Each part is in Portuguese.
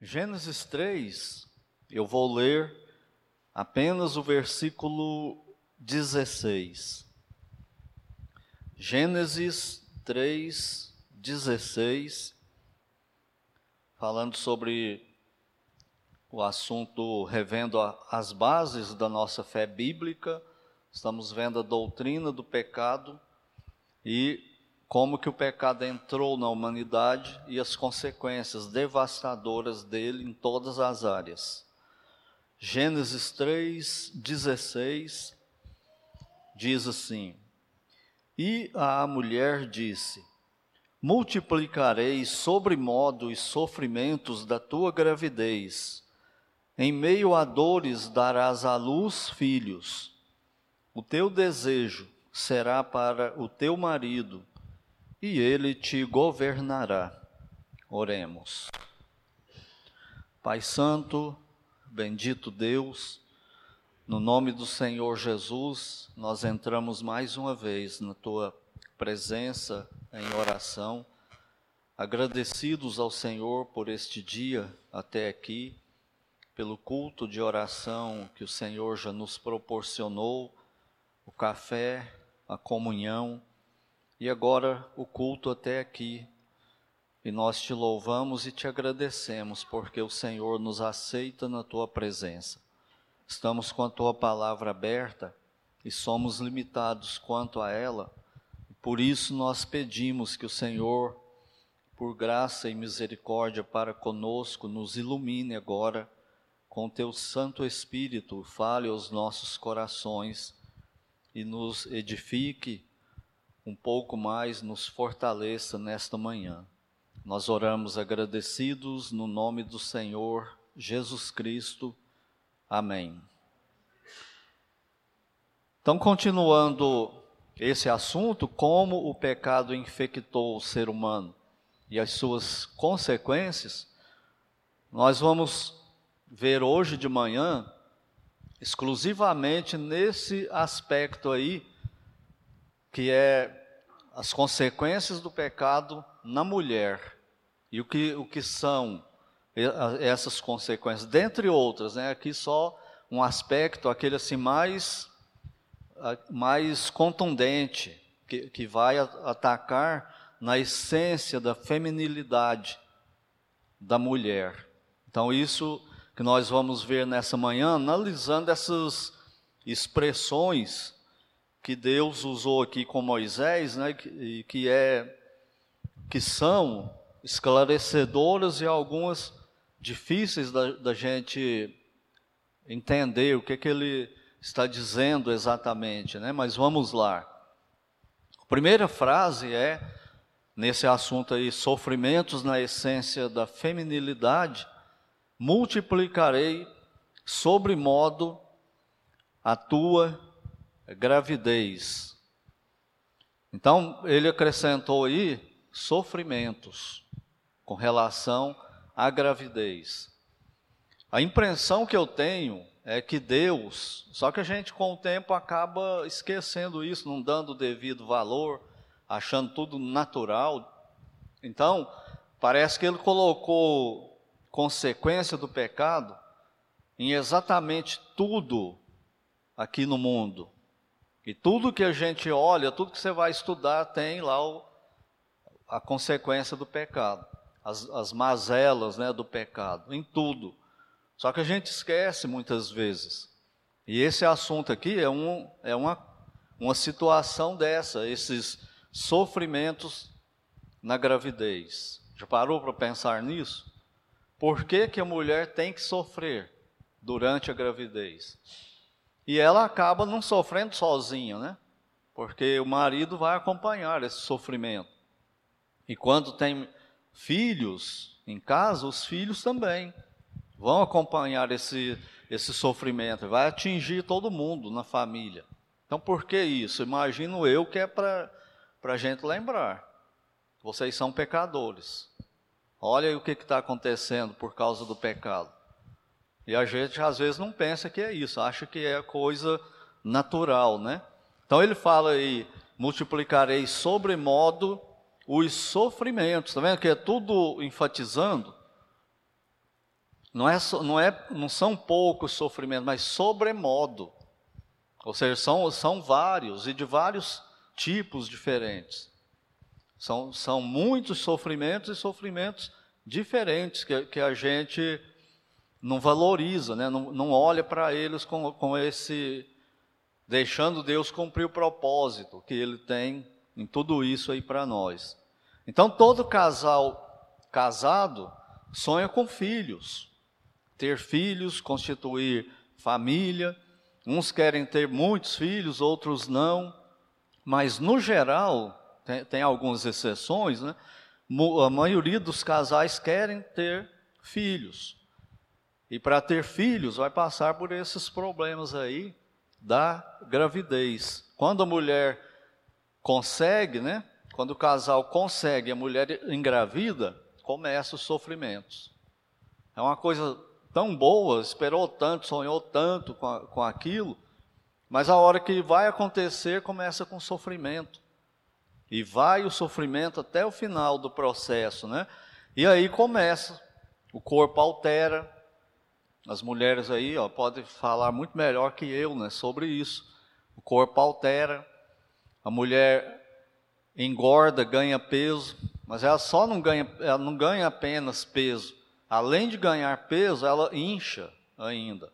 Gênesis 3, eu vou ler apenas o versículo 16. Gênesis 3, 16, falando sobre o assunto revendo as bases da nossa fé bíblica, estamos vendo a doutrina do pecado e como que o pecado entrou na humanidade e as consequências devastadoras dele em todas as áreas. Gênesis 3:16 diz assim: E a mulher disse: Multiplicarei sobremodo os sofrimentos da tua gravidez. Em meio a dores darás à luz filhos. O teu desejo será para o teu marido e ele te governará. Oremos. Pai Santo, bendito Deus, no nome do Senhor Jesus, nós entramos mais uma vez na tua presença em oração, agradecidos ao Senhor por este dia até aqui, pelo culto de oração que o Senhor já nos proporcionou, o café, a comunhão e agora o culto até aqui. E nós te louvamos e te agradecemos, porque o Senhor nos aceita na tua presença. Estamos com a tua palavra aberta e somos limitados quanto a ela. Por isso nós pedimos que o Senhor, por graça e misericórdia para conosco, nos ilumine agora com teu Santo Espírito, fale aos nossos corações e nos edifique um pouco mais nos fortaleça nesta manhã. Nós oramos agradecidos no nome do Senhor Jesus Cristo. Amém. Então, continuando esse assunto, como o pecado infectou o ser humano e as suas consequências, nós vamos ver hoje de manhã exclusivamente nesse aspecto aí que é as consequências do pecado na mulher e o que, o que são essas consequências, dentre outras, né? Aqui só um aspecto, aquele assim mais, mais contundente, que, que vai atacar na essência da feminilidade da mulher. Então, isso que nós vamos ver nessa manhã, analisando essas expressões que Deus usou aqui com Moisés, né, que, que, é, que são esclarecedoras e algumas difíceis da, da gente entender o que, que ele está dizendo exatamente, né? Mas vamos lá. A primeira frase é nesse assunto aí, sofrimentos na essência da feminilidade, multiplicarei sobre modo a tua gravidez. Então, ele acrescentou aí sofrimentos com relação à gravidez. A impressão que eu tenho é que Deus, só que a gente com o tempo acaba esquecendo isso, não dando o devido valor, achando tudo natural. Então, parece que ele colocou consequência do pecado em exatamente tudo aqui no mundo. E tudo que a gente olha, tudo que você vai estudar, tem lá o, a consequência do pecado, as, as mazelas né, do pecado, em tudo. Só que a gente esquece muitas vezes. E esse assunto aqui é, um, é uma, uma situação dessa, esses sofrimentos na gravidez. Já parou para pensar nisso? Por que, que a mulher tem que sofrer durante a gravidez? E ela acaba não sofrendo sozinha, né? Porque o marido vai acompanhar esse sofrimento. E quando tem filhos em casa, os filhos também vão acompanhar esse, esse sofrimento, vai atingir todo mundo na família. Então, por que isso? Imagino eu que é para a gente lembrar. Vocês são pecadores. Olha aí o que está acontecendo por causa do pecado. E a gente às vezes não pensa que é isso, acha que é coisa natural, né? Então ele fala aí: multiplicarei sobremodo os sofrimentos, tá vendo que é tudo enfatizando não, é, não, é, não são poucos sofrimentos, mas sobremodo. Ou seja, são, são vários e de vários tipos diferentes. São, são muitos sofrimentos e sofrimentos diferentes que, que a gente não valoriza, né? não, não olha para eles com, com esse. deixando Deus cumprir o propósito que Ele tem em tudo isso aí para nós. Então, todo casal casado sonha com filhos, ter filhos, constituir família. Uns querem ter muitos filhos, outros não, mas no geral, tem, tem algumas exceções, né? A maioria dos casais querem ter filhos. E para ter filhos, vai passar por esses problemas aí da gravidez. Quando a mulher consegue, né? Quando o casal consegue, a mulher engravida, começa os sofrimentos. É uma coisa tão boa, esperou tanto, sonhou tanto com, com aquilo, mas a hora que vai acontecer, começa com sofrimento. E vai o sofrimento até o final do processo, né? E aí começa, o corpo altera, as mulheres aí, ó, podem falar muito melhor que eu, né, sobre isso. O corpo altera, a mulher engorda, ganha peso, mas ela só não ganha, ela não ganha apenas peso. Além de ganhar peso, ela incha ainda.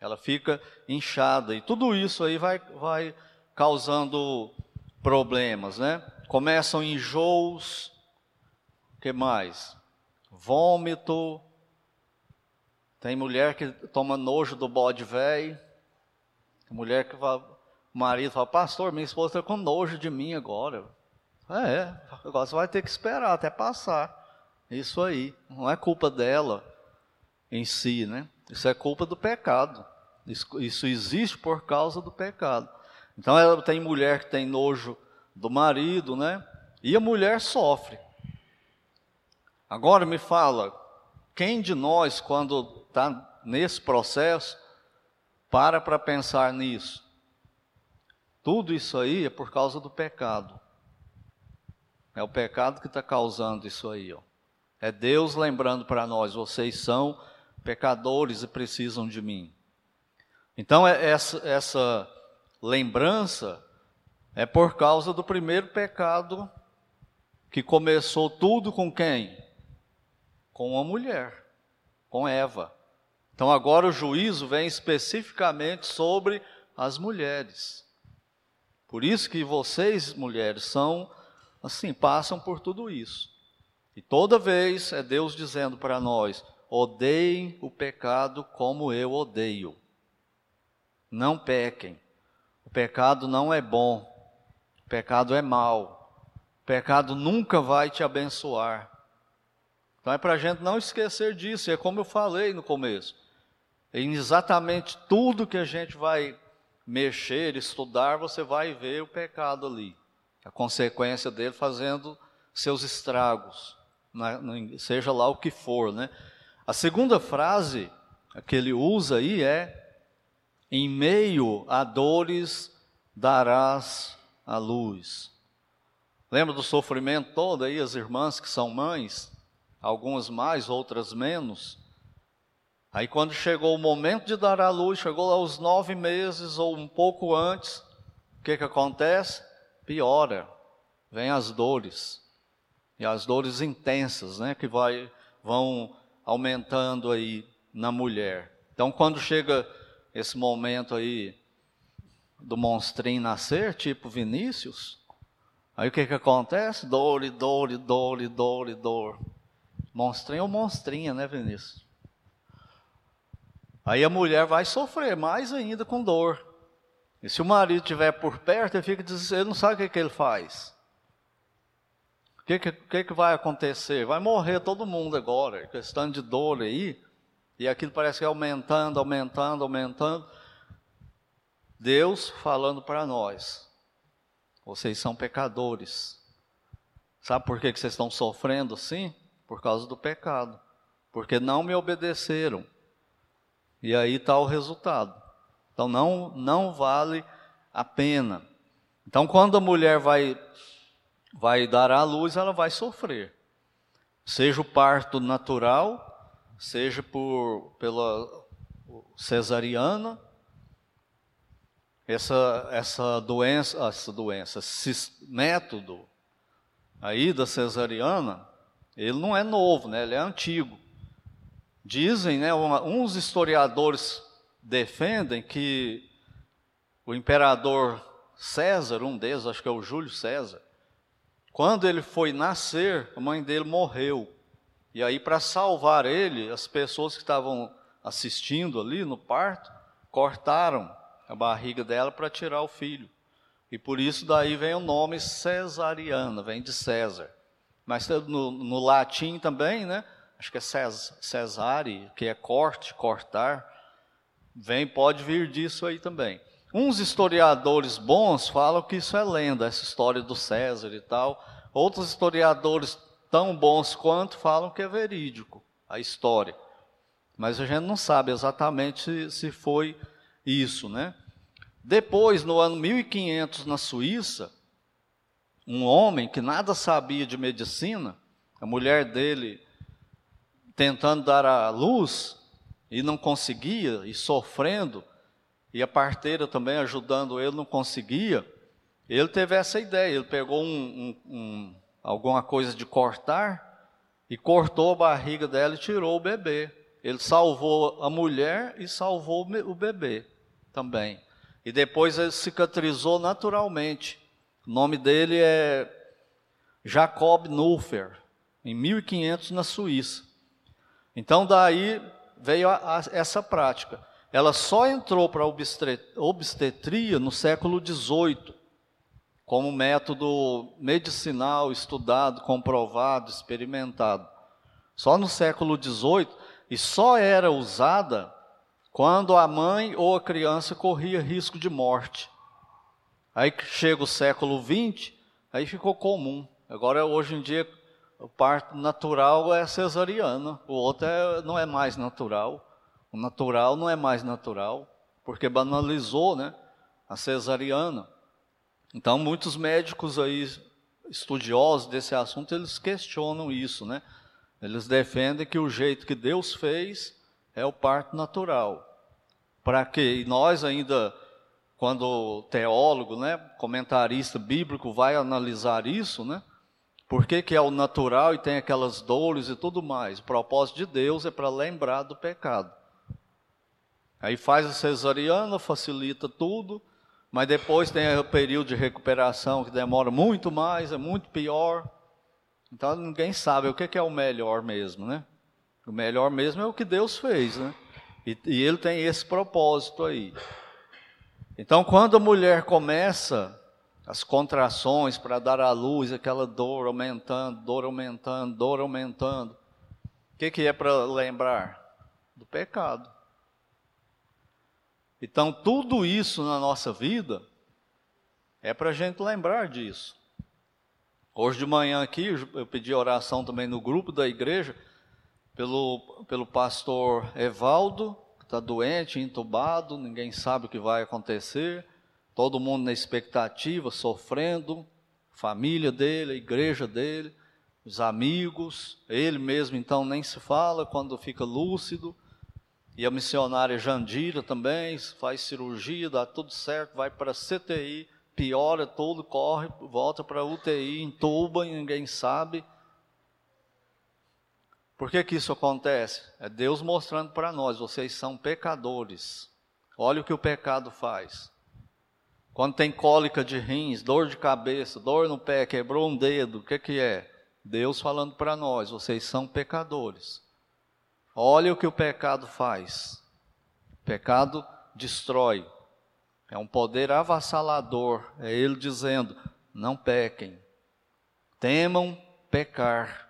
Ela fica inchada e tudo isso aí vai, vai causando problemas, né? Começam enjoos, que mais? Vômito, tem mulher que toma nojo do bode velho. Mulher que fala, o marido fala, pastor, minha esposa está com nojo de mim agora. É, agora você vai ter que esperar até passar. Isso aí. Não é culpa dela em si, né? Isso é culpa do pecado. Isso, isso existe por causa do pecado. Então ela tem mulher que tem nojo do marido, né? E a mulher sofre. Agora me fala, quem de nós, quando está nesse processo, para para pensar nisso. Tudo isso aí é por causa do pecado. É o pecado que está causando isso aí. Ó. É Deus lembrando para nós: vocês são pecadores e precisam de mim. Então, é essa, essa lembrança é por causa do primeiro pecado que começou tudo com quem? Com uma mulher, com Eva. Então agora o juízo vem especificamente sobre as mulheres. Por isso que vocês, mulheres, são assim, passam por tudo isso. E toda vez é Deus dizendo para nós: odeiem o pecado como eu odeio. Não pequem. O pecado não é bom. O pecado é mal. O pecado nunca vai te abençoar. Então é para a gente não esquecer disso. É como eu falei no começo. Em exatamente tudo que a gente vai mexer, estudar, você vai ver o pecado ali, a consequência dele fazendo seus estragos, seja lá o que for, né? A segunda frase que ele usa aí é: em meio a dores darás a luz. Lembra do sofrimento todo aí, as irmãs que são mães, algumas mais, outras menos. Aí, quando chegou o momento de dar à luz, chegou aos nove meses ou um pouco antes, o que, que acontece? Piora, vem as dores, e as dores intensas, né, que vai, vão aumentando aí na mulher. Então, quando chega esse momento aí do monstrinho nascer, tipo Vinícius, aí o que, que acontece? Dor, dor, e dor, e dor, e dor. Monstrinho ou monstrinha, né, Vinícius? Aí a mulher vai sofrer mais ainda com dor. E se o marido estiver por perto, ele fica ele não sabe o que, que ele faz. O que, que, que, que vai acontecer? Vai morrer todo mundo agora, questão de dor aí. E aquilo parece que é aumentando, aumentando, aumentando. Deus falando para nós: vocês são pecadores. Sabe por que, que vocês estão sofrendo assim? Por causa do pecado. Porque não me obedeceram. E aí está o resultado. Então não, não vale a pena. Então quando a mulher vai, vai dar à luz, ela vai sofrer. Seja o parto natural, seja por pela cesariana, essa essa doença, essa doença, esse método aí da cesariana, ele não é novo, né? Ele é antigo. Dizem, né, uns historiadores defendem que o imperador César, um deles, acho que é o Júlio César, quando ele foi nascer, a mãe dele morreu. E aí, para salvar ele, as pessoas que estavam assistindo ali no parto cortaram a barriga dela para tirar o filho. E por isso daí vem o nome cesariana, vem de César. Mas no, no latim também, né? Acho que é cesare, que é corte, cortar. Vem, pode vir disso aí também. Uns historiadores bons falam que isso é lenda, essa história do César e tal. Outros historiadores tão bons quanto falam que é verídico a história. Mas a gente não sabe exatamente se, foi isso, né? Depois, no ano 1500, na Suíça, um homem que nada sabia de medicina, a mulher dele tentando dar a luz e não conseguia, e sofrendo, e a parteira também ajudando ele, não conseguia, ele teve essa ideia, ele pegou um, um, um, alguma coisa de cortar e cortou a barriga dela e tirou o bebê. Ele salvou a mulher e salvou o bebê também. E depois ele cicatrizou naturalmente. O nome dele é Jacob Nulfer, em 1500 na Suíça. Então daí veio a, a, essa prática. Ela só entrou para a obstetria no século XVIII, como método medicinal estudado, comprovado, experimentado. Só no século XVIII, e só era usada quando a mãe ou a criança corria risco de morte. Aí chega o século XX, aí ficou comum. Agora, hoje em dia, o parto natural é cesariana, o outro é, não é mais natural. O natural não é mais natural, porque banalizou né, a cesariana. Então, muitos médicos aí, estudiosos desse assunto, eles questionam isso, né? Eles defendem que o jeito que Deus fez é o parto natural. Para quê? E nós ainda, quando teólogo, né, comentarista bíblico vai analisar isso, né? Por que, que é o natural e tem aquelas dores e tudo mais? O propósito de Deus é para lembrar do pecado. Aí faz a cesariana, facilita tudo, mas depois tem o período de recuperação que demora muito mais, é muito pior. Então ninguém sabe o que, que é o melhor mesmo, né? O melhor mesmo é o que Deus fez, né? E, e ele tem esse propósito aí. Então, quando a mulher começa as contrações para dar à luz, aquela dor aumentando, dor aumentando, dor aumentando, o que, que é para lembrar? Do pecado. Então, tudo isso na nossa vida é para a gente lembrar disso. Hoje de manhã aqui, eu pedi oração também no grupo da igreja, pelo, pelo pastor Evaldo, está doente, entubado, ninguém sabe o que vai acontecer, todo mundo na expectativa, sofrendo, família dele, a igreja dele, os amigos, ele mesmo então nem se fala quando fica lúcido, e a missionária Jandira também faz cirurgia, dá tudo certo, vai para CTI, piora tudo, corre, volta para UTI, entuba ninguém sabe. Por que, que isso acontece? É Deus mostrando para nós: vocês são pecadores. Olha o que o pecado faz. Quando tem cólica de rins, dor de cabeça, dor no pé, quebrou um dedo, o que, que é? Deus falando para nós: vocês são pecadores. Olha o que o pecado faz. O pecado destrói. É um poder avassalador. É Ele dizendo: não pequem. Temam pecar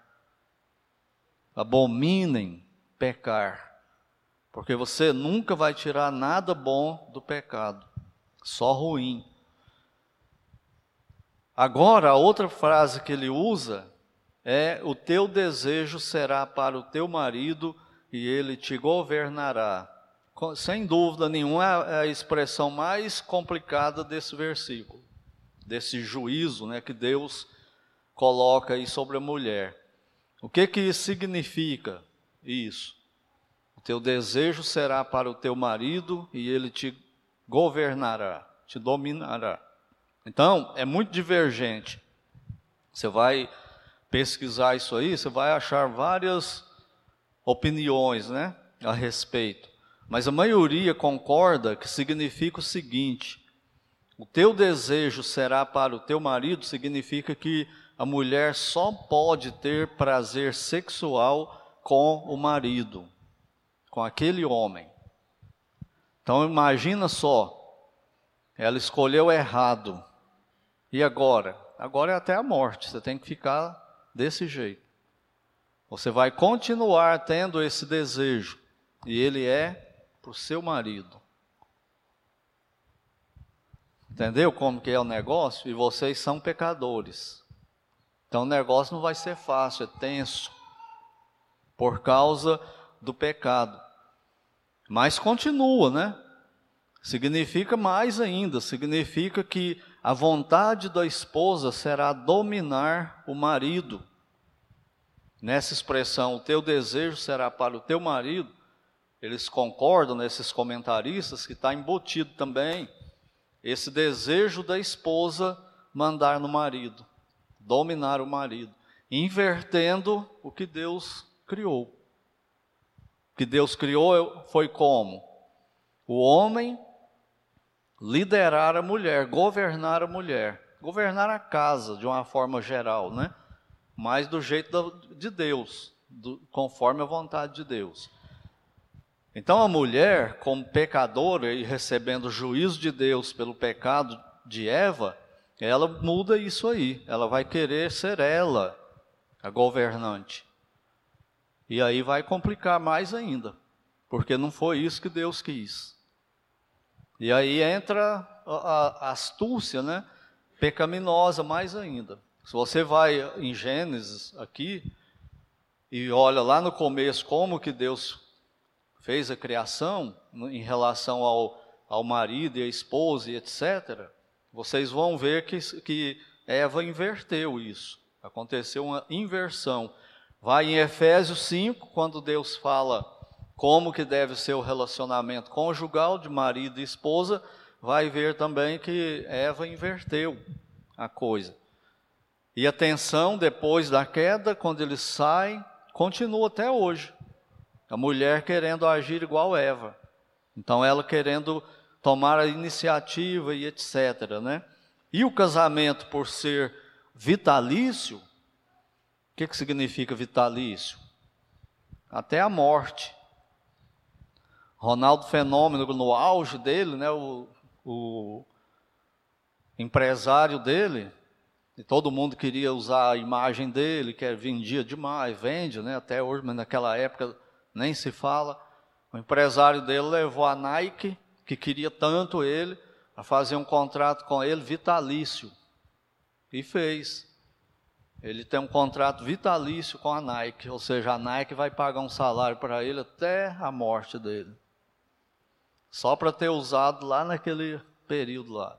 abominem pecar, porque você nunca vai tirar nada bom do pecado, só ruim. Agora, a outra frase que ele usa é: O teu desejo será para o teu marido e ele te governará. Sem dúvida nenhuma, é a expressão mais complicada desse versículo, desse juízo né, que Deus coloca aí sobre a mulher. O que que significa isso? O teu desejo será para o teu marido e ele te governará, te dominará. Então, é muito divergente. Você vai pesquisar isso aí, você vai achar várias opiniões, né, a respeito. Mas a maioria concorda que significa o seguinte: o teu desejo será para o teu marido, significa que a mulher só pode ter prazer sexual com o marido, com aquele homem. Então imagina só, ela escolheu errado. E agora? Agora é até a morte, você tem que ficar desse jeito. Você vai continuar tendo esse desejo, e ele é para o seu marido. Entendeu como que é o negócio? E vocês são pecadores. Então o negócio não vai ser fácil, é tenso. Por causa do pecado. Mas continua, né? Significa mais ainda, significa que a vontade da esposa será dominar o marido. Nessa expressão, o teu desejo será para o teu marido, eles concordam nesses comentaristas que está embutido também esse desejo da esposa mandar no marido, dominar o marido, invertendo o que Deus criou. O que Deus criou foi como? O homem liderar a mulher, governar a mulher, governar a casa de uma forma geral, né? Mas do jeito de Deus, do, conforme a vontade de Deus. Então a mulher, como pecadora e recebendo o juízo de Deus pelo pecado de Eva, ela muda isso aí. Ela vai querer ser ela a governante. E aí vai complicar mais ainda, porque não foi isso que Deus quis. E aí entra a, a astúcia, né? Pecaminosa mais ainda. Se você vai em Gênesis aqui e olha lá no começo como que Deus fez a criação em relação ao, ao marido e a esposa e etc., vocês vão ver que, que Eva inverteu isso. Aconteceu uma inversão. Vai em Efésios 5, quando Deus fala como que deve ser o relacionamento conjugal de marido e esposa, vai ver também que Eva inverteu a coisa. E a tensão depois da queda, quando eles saem, continua até hoje. A mulher querendo agir igual Eva. Então ela querendo tomar a iniciativa e etc, né? E o casamento por ser vitalício, o que, que significa vitalício? Até a morte. Ronaldo Fenômeno, no auge dele, né, o, o empresário dele, e todo mundo queria usar a imagem dele, que vendia demais, vende, né, até hoje, mas naquela época nem se fala. O empresário dele levou a Nike, que queria tanto ele, a fazer um contrato com ele vitalício. E fez. Ele tem um contrato vitalício com a Nike, ou seja, a Nike vai pagar um salário para ele até a morte dele só para ter usado lá naquele período lá.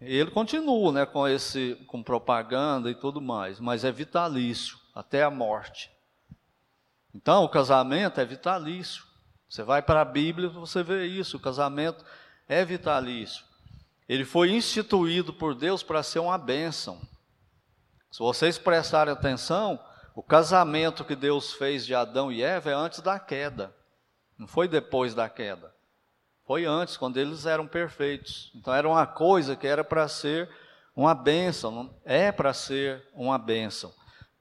Ele continua, né, com esse, com propaganda e tudo mais, mas é vitalício até a morte. Então, o casamento é vitalício. Você vai para a Bíblia, você vê isso, o casamento é vitalício. Ele foi instituído por Deus para ser uma bênção. Se vocês prestarem atenção, o casamento que Deus fez de Adão e Eva é antes da queda, não foi depois da queda. Foi antes, quando eles eram perfeitos. Então era uma coisa que era para ser uma bênção, é para ser uma bênção.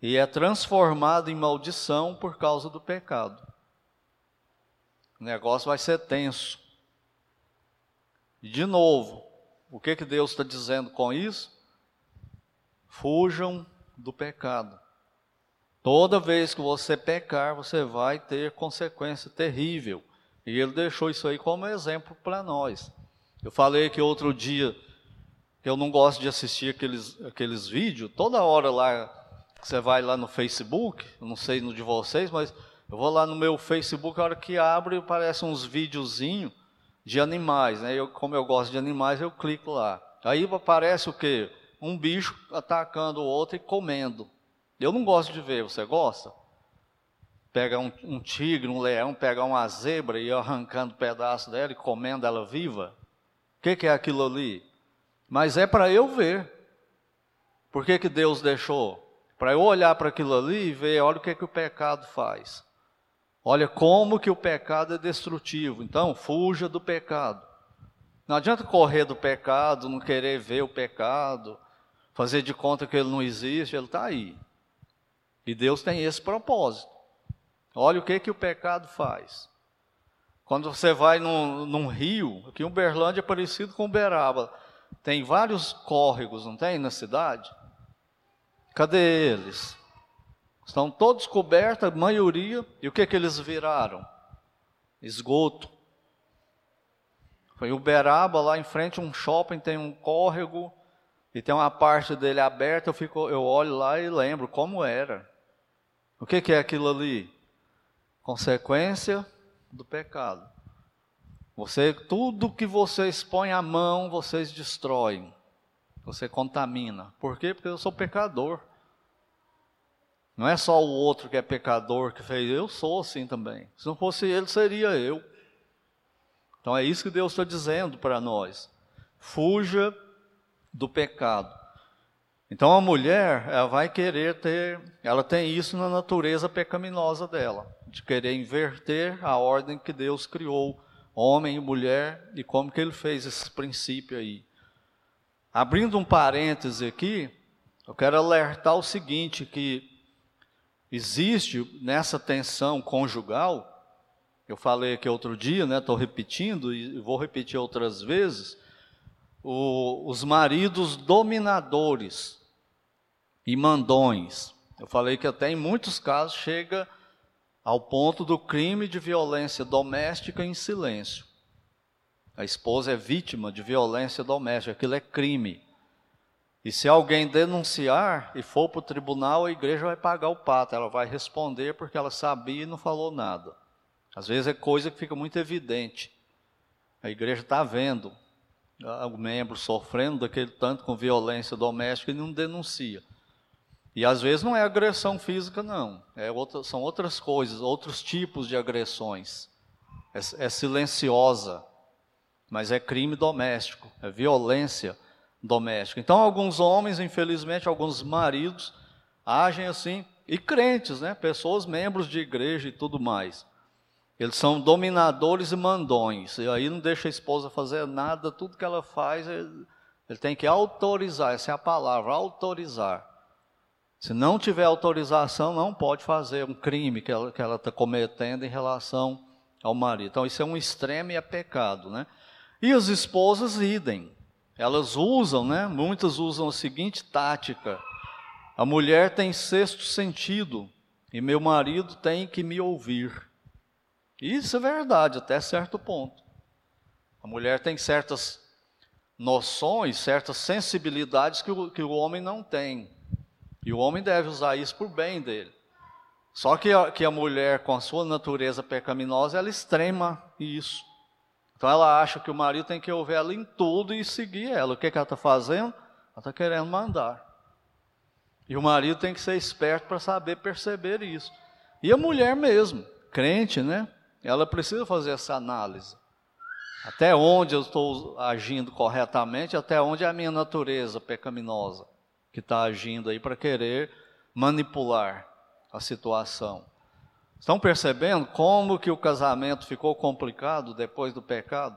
E é transformado em maldição por causa do pecado. O negócio vai ser tenso. E de novo, o que, que Deus está dizendo com isso? Fujam do pecado. Toda vez que você pecar, você vai ter consequência terrível. E ele deixou isso aí como exemplo para nós. Eu falei que outro dia que eu não gosto de assistir aqueles, aqueles vídeos, toda hora lá, você vai lá no Facebook, não sei no de vocês, mas eu vou lá no meu Facebook, a hora que abre, aparece uns videozinhos de animais, né? Eu, como eu gosto de animais, eu clico lá. Aí aparece o quê? Um bicho atacando o outro e comendo. Eu não gosto de ver, você gosta? pegar um, um tigre, um leão, pegar uma zebra e arrancando pedaço dela e comendo ela viva? O que, que é aquilo ali? Mas é para eu ver. Por que, que Deus deixou? Para eu olhar para aquilo ali e ver, olha o que, que o pecado faz. Olha como que o pecado é destrutivo. Então, fuja do pecado. Não adianta correr do pecado, não querer ver o pecado, fazer de conta que ele não existe, ele está aí. E Deus tem esse propósito. Olha o que, que o pecado faz. Quando você vai num, num rio, aqui em Uberlândia é parecido com Uberaba, tem vários córregos, não tem, na cidade? Cadê eles? Estão todos cobertos, a maioria, e o que, que eles viraram? Esgoto. Foi Uberaba, lá em frente um shopping, tem um córrego, e tem uma parte dele aberta, eu, fico, eu olho lá e lembro como era. O que, que é aquilo ali? Consequência do pecado. Você, tudo que você expõe à mão, vocês destroem. Você contamina. Por quê? Porque eu sou pecador. Não é só o outro que é pecador que fez, eu sou assim também. Se não fosse ele, seria eu. Então é isso que Deus está dizendo para nós. Fuja do pecado. Então a mulher, ela vai querer ter, ela tem isso na natureza pecaminosa dela, de querer inverter a ordem que Deus criou, homem e mulher, e como que ele fez esse princípio aí. Abrindo um parêntese aqui, eu quero alertar o seguinte, que existe nessa tensão conjugal, eu falei aqui outro dia, né, estou repetindo e vou repetir outras vezes, o, os maridos dominadores e mandões. Eu falei que até em muitos casos chega ao ponto do crime de violência doméstica em silêncio. A esposa é vítima de violência doméstica, aquilo é crime. E se alguém denunciar e for para o tribunal, a igreja vai pagar o pato, ela vai responder porque ela sabia e não falou nada. Às vezes é coisa que fica muito evidente. A igreja está vendo, o membro sofrendo daquele tanto com violência doméstica e não denuncia. E às vezes não é agressão física, não. É outra, são outras coisas, outros tipos de agressões. É, é silenciosa, mas é crime doméstico, é violência doméstica. Então, alguns homens, infelizmente, alguns maridos, agem assim, e crentes, né? pessoas membros de igreja e tudo mais. Eles são dominadores e mandões. E aí não deixa a esposa fazer nada, tudo que ela faz, ele, ele tem que autorizar, essa é a palavra, autorizar. Se não tiver autorização, não pode fazer um crime que ela está tá cometendo em relação ao marido. Então, isso é um extremo e é pecado. Né? E as esposas idem. Elas usam, né? muitas usam a seguinte tática: a mulher tem sexto sentido e meu marido tem que me ouvir. Isso é verdade, até certo ponto. A mulher tem certas noções, certas sensibilidades que o, que o homem não tem. E o homem deve usar isso por bem dele. Só que a, que a mulher, com a sua natureza pecaminosa, ela extrema isso. Então ela acha que o marido tem que ouvir ela em tudo e seguir ela. O que, que ela está fazendo? Ela está querendo mandar. E o marido tem que ser esperto para saber perceber isso. E a mulher mesmo, crente, né? ela precisa fazer essa análise. Até onde eu estou agindo corretamente, até onde é a minha natureza pecaminosa que está agindo aí para querer manipular a situação. Estão percebendo como que o casamento ficou complicado depois do pecado?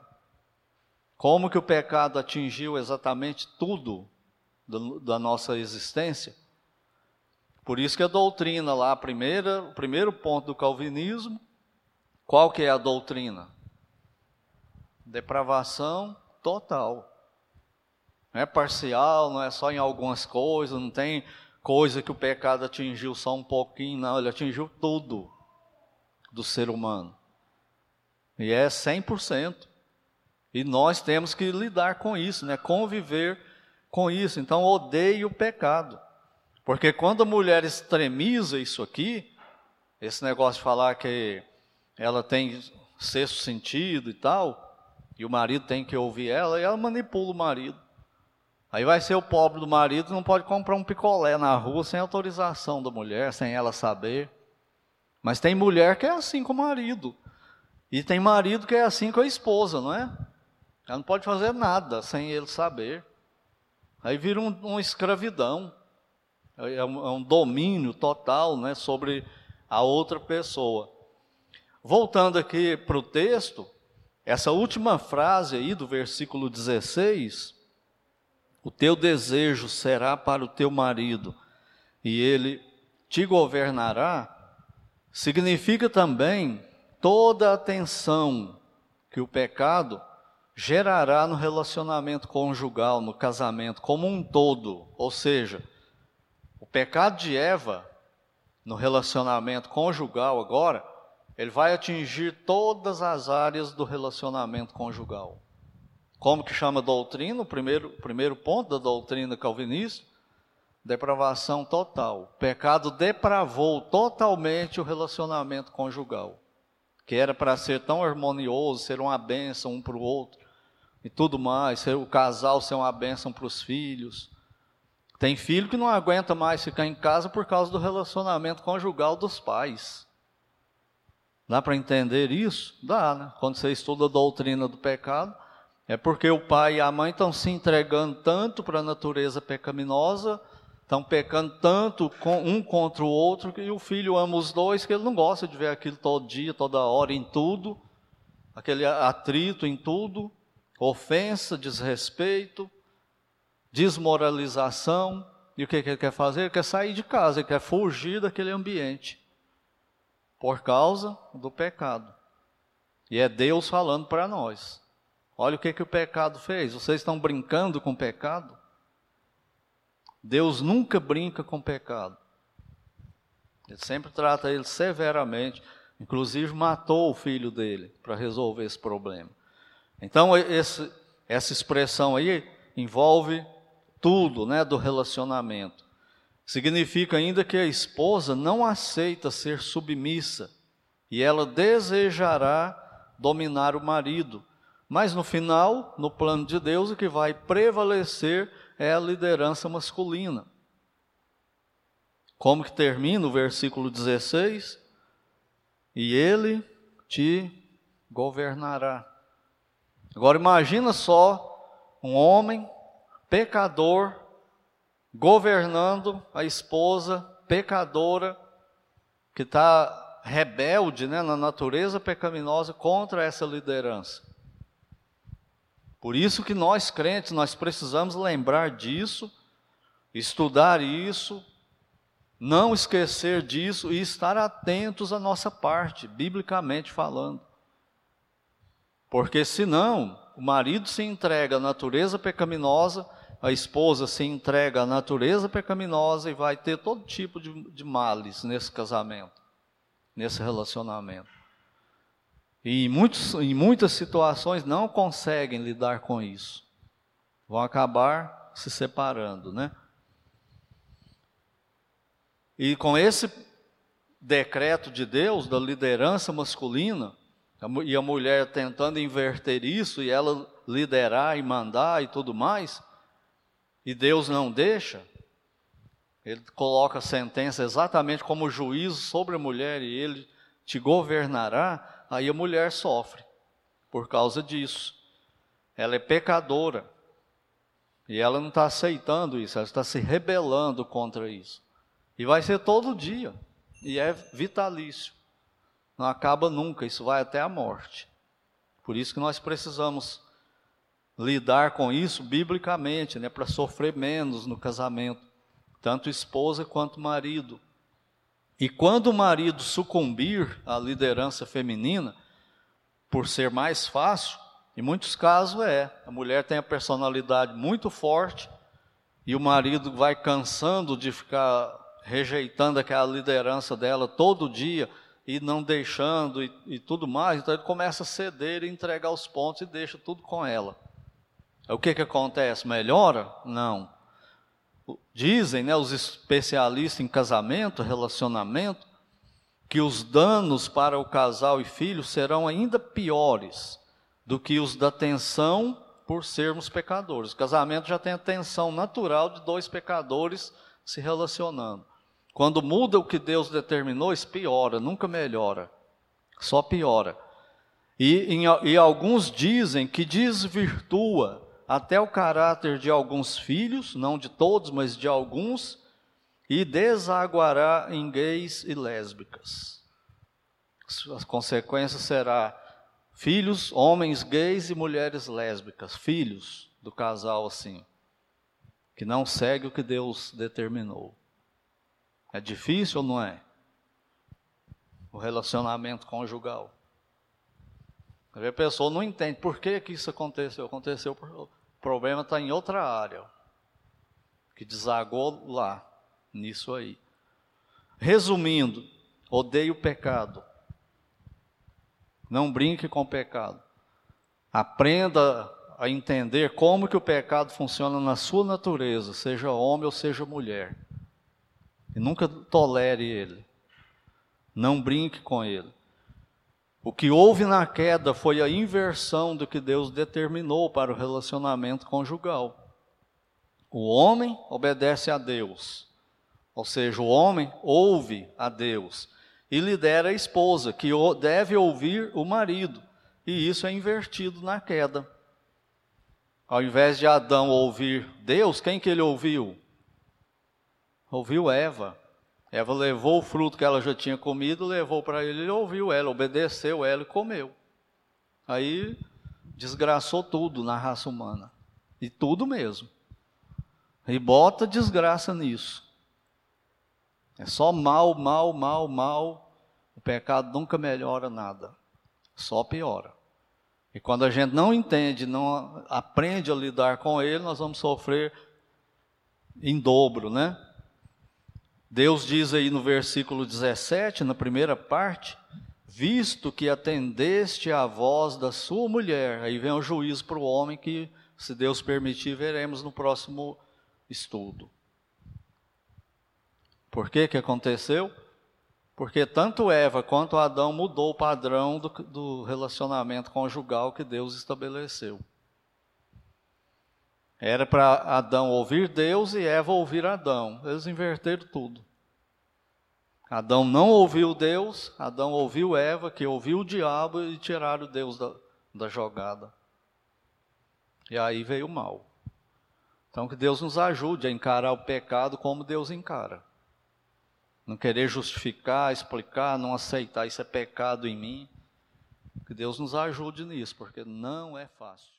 Como que o pecado atingiu exatamente tudo do, da nossa existência? Por isso que a doutrina lá, a primeira, o primeiro ponto do calvinismo, qual que é a doutrina? Depravação total. Não é parcial, não é só em algumas coisas, não tem coisa que o pecado atingiu só um pouquinho, não, ele atingiu tudo do ser humano. E é 100%. E nós temos que lidar com isso, né? conviver com isso. Então, odeie o pecado. Porque quando a mulher extremiza isso aqui, esse negócio de falar que ela tem sexto sentido e tal, e o marido tem que ouvir ela, e ela manipula o marido. Aí vai ser o pobre do marido, não pode comprar um picolé na rua sem autorização da mulher, sem ela saber. Mas tem mulher que é assim com o marido. E tem marido que é assim com a esposa, não é? Ela não pode fazer nada sem ele saber. Aí vira um, uma escravidão. É um, é um domínio total né, sobre a outra pessoa. Voltando aqui para o texto, essa última frase aí do versículo 16, o teu desejo será para o teu marido e ele te governará, significa também toda a atenção que o pecado gerará no relacionamento conjugal, no casamento como um todo. Ou seja, o pecado de Eva no relacionamento conjugal agora, ele vai atingir todas as áreas do relacionamento conjugal. Como que chama doutrina? O primeiro, primeiro ponto da doutrina calvinista, depravação total. O pecado depravou totalmente o relacionamento conjugal, que era para ser tão harmonioso, ser uma bênção um para o outro e tudo mais, ser o casal ser uma bênção para os filhos. Tem filho que não aguenta mais ficar em casa por causa do relacionamento conjugal dos pais. Dá para entender isso? Dá, né? Quando você estuda a doutrina do pecado, é porque o pai e a mãe estão se entregando tanto para a natureza pecaminosa, estão pecando tanto um contra o outro, que o filho ama os dois, que ele não gosta de ver aquilo todo dia, toda hora, em tudo, aquele atrito em tudo, ofensa, desrespeito, desmoralização. E o que, que ele quer fazer? Ele quer sair de casa, ele quer fugir daquele ambiente por causa do pecado. E é Deus falando para nós. Olha o que, que o pecado fez. Vocês estão brincando com o pecado? Deus nunca brinca com pecado. Ele sempre trata ele severamente. Inclusive matou o filho dele para resolver esse problema. Então esse, essa expressão aí envolve tudo, né, do relacionamento. Significa ainda que a esposa não aceita ser submissa e ela desejará dominar o marido. Mas no final, no plano de Deus, o que vai prevalecer é a liderança masculina. Como que termina o versículo 16? E ele te governará. Agora imagina só um homem pecador governando a esposa pecadora, que está rebelde né, na natureza pecaminosa contra essa liderança. Por isso que nós crentes, nós precisamos lembrar disso, estudar isso, não esquecer disso e estar atentos à nossa parte, biblicamente falando. Porque senão, o marido se entrega à natureza pecaminosa, a esposa se entrega à natureza pecaminosa e vai ter todo tipo de, de males nesse casamento, nesse relacionamento. E em, muitos, em muitas situações não conseguem lidar com isso. Vão acabar se separando, né? E com esse decreto de Deus, da liderança masculina, e a mulher tentando inverter isso, e ela liderar e mandar e tudo mais, e Deus não deixa, ele coloca a sentença exatamente como juízo sobre a mulher e ele te governará, aí a mulher sofre por causa disso. Ela é pecadora e ela não está aceitando isso, ela está se rebelando contra isso. E vai ser todo dia, e é vitalício. Não acaba nunca, isso vai até a morte. Por isso que nós precisamos lidar com isso biblicamente, né, para sofrer menos no casamento, tanto esposa quanto marido. E quando o marido sucumbir à liderança feminina, por ser mais fácil, em muitos casos é, a mulher tem a personalidade muito forte e o marido vai cansando de ficar rejeitando aquela liderança dela todo dia e não deixando e, e tudo mais, então ele começa a ceder e entregar os pontos e deixa tudo com ela. O que, que acontece? Melhora? Não. Dizem né, os especialistas em casamento, relacionamento, que os danos para o casal e filho serão ainda piores do que os da tensão por sermos pecadores. O casamento já tem a tensão natural de dois pecadores se relacionando. Quando muda o que Deus determinou, isso piora, nunca melhora, só piora. E, em, e alguns dizem que desvirtua até o caráter de alguns filhos, não de todos, mas de alguns, e desaguará em gays e lésbicas. As consequências será filhos, homens gays e mulheres lésbicas, filhos do casal assim, que não segue o que Deus determinou. É difícil ou não é? O relacionamento conjugal. A pessoa não entende por que, que isso aconteceu. Aconteceu, o problema está em outra área, que desagou lá, nisso aí. Resumindo, odeie o pecado. Não brinque com o pecado. Aprenda a entender como que o pecado funciona na sua natureza, seja homem ou seja mulher. E nunca tolere ele. Não brinque com ele. O que houve na queda foi a inversão do que Deus determinou para o relacionamento conjugal. O homem obedece a Deus, ou seja, o homem ouve a Deus e lidera a esposa, que deve ouvir o marido, e isso é invertido na queda. Ao invés de Adão ouvir Deus, quem que ele ouviu? Ouviu Eva. Eva levou o fruto que ela já tinha comido, levou para ele, ele ouviu ela, obedeceu ela e comeu. Aí desgraçou tudo na raça humana. E tudo mesmo. E bota desgraça nisso. É só mal, mal, mal, mal. O pecado nunca melhora nada. Só piora. E quando a gente não entende, não aprende a lidar com ele, nós vamos sofrer em dobro, né? Deus diz aí no versículo 17, na primeira parte, visto que atendeste à voz da sua mulher, aí vem o juízo para o homem que, se Deus permitir, veremos no próximo estudo. Por que que aconteceu? Porque tanto Eva quanto Adão mudou o padrão do, do relacionamento conjugal que Deus estabeleceu. Era para Adão ouvir Deus e Eva ouvir Adão. Eles inverteram tudo. Adão não ouviu Deus, Adão ouviu Eva, que ouviu o diabo e tiraram Deus da, da jogada. E aí veio o mal. Então que Deus nos ajude a encarar o pecado como Deus encara. Não querer justificar, explicar, não aceitar isso é pecado em mim. Que Deus nos ajude nisso, porque não é fácil.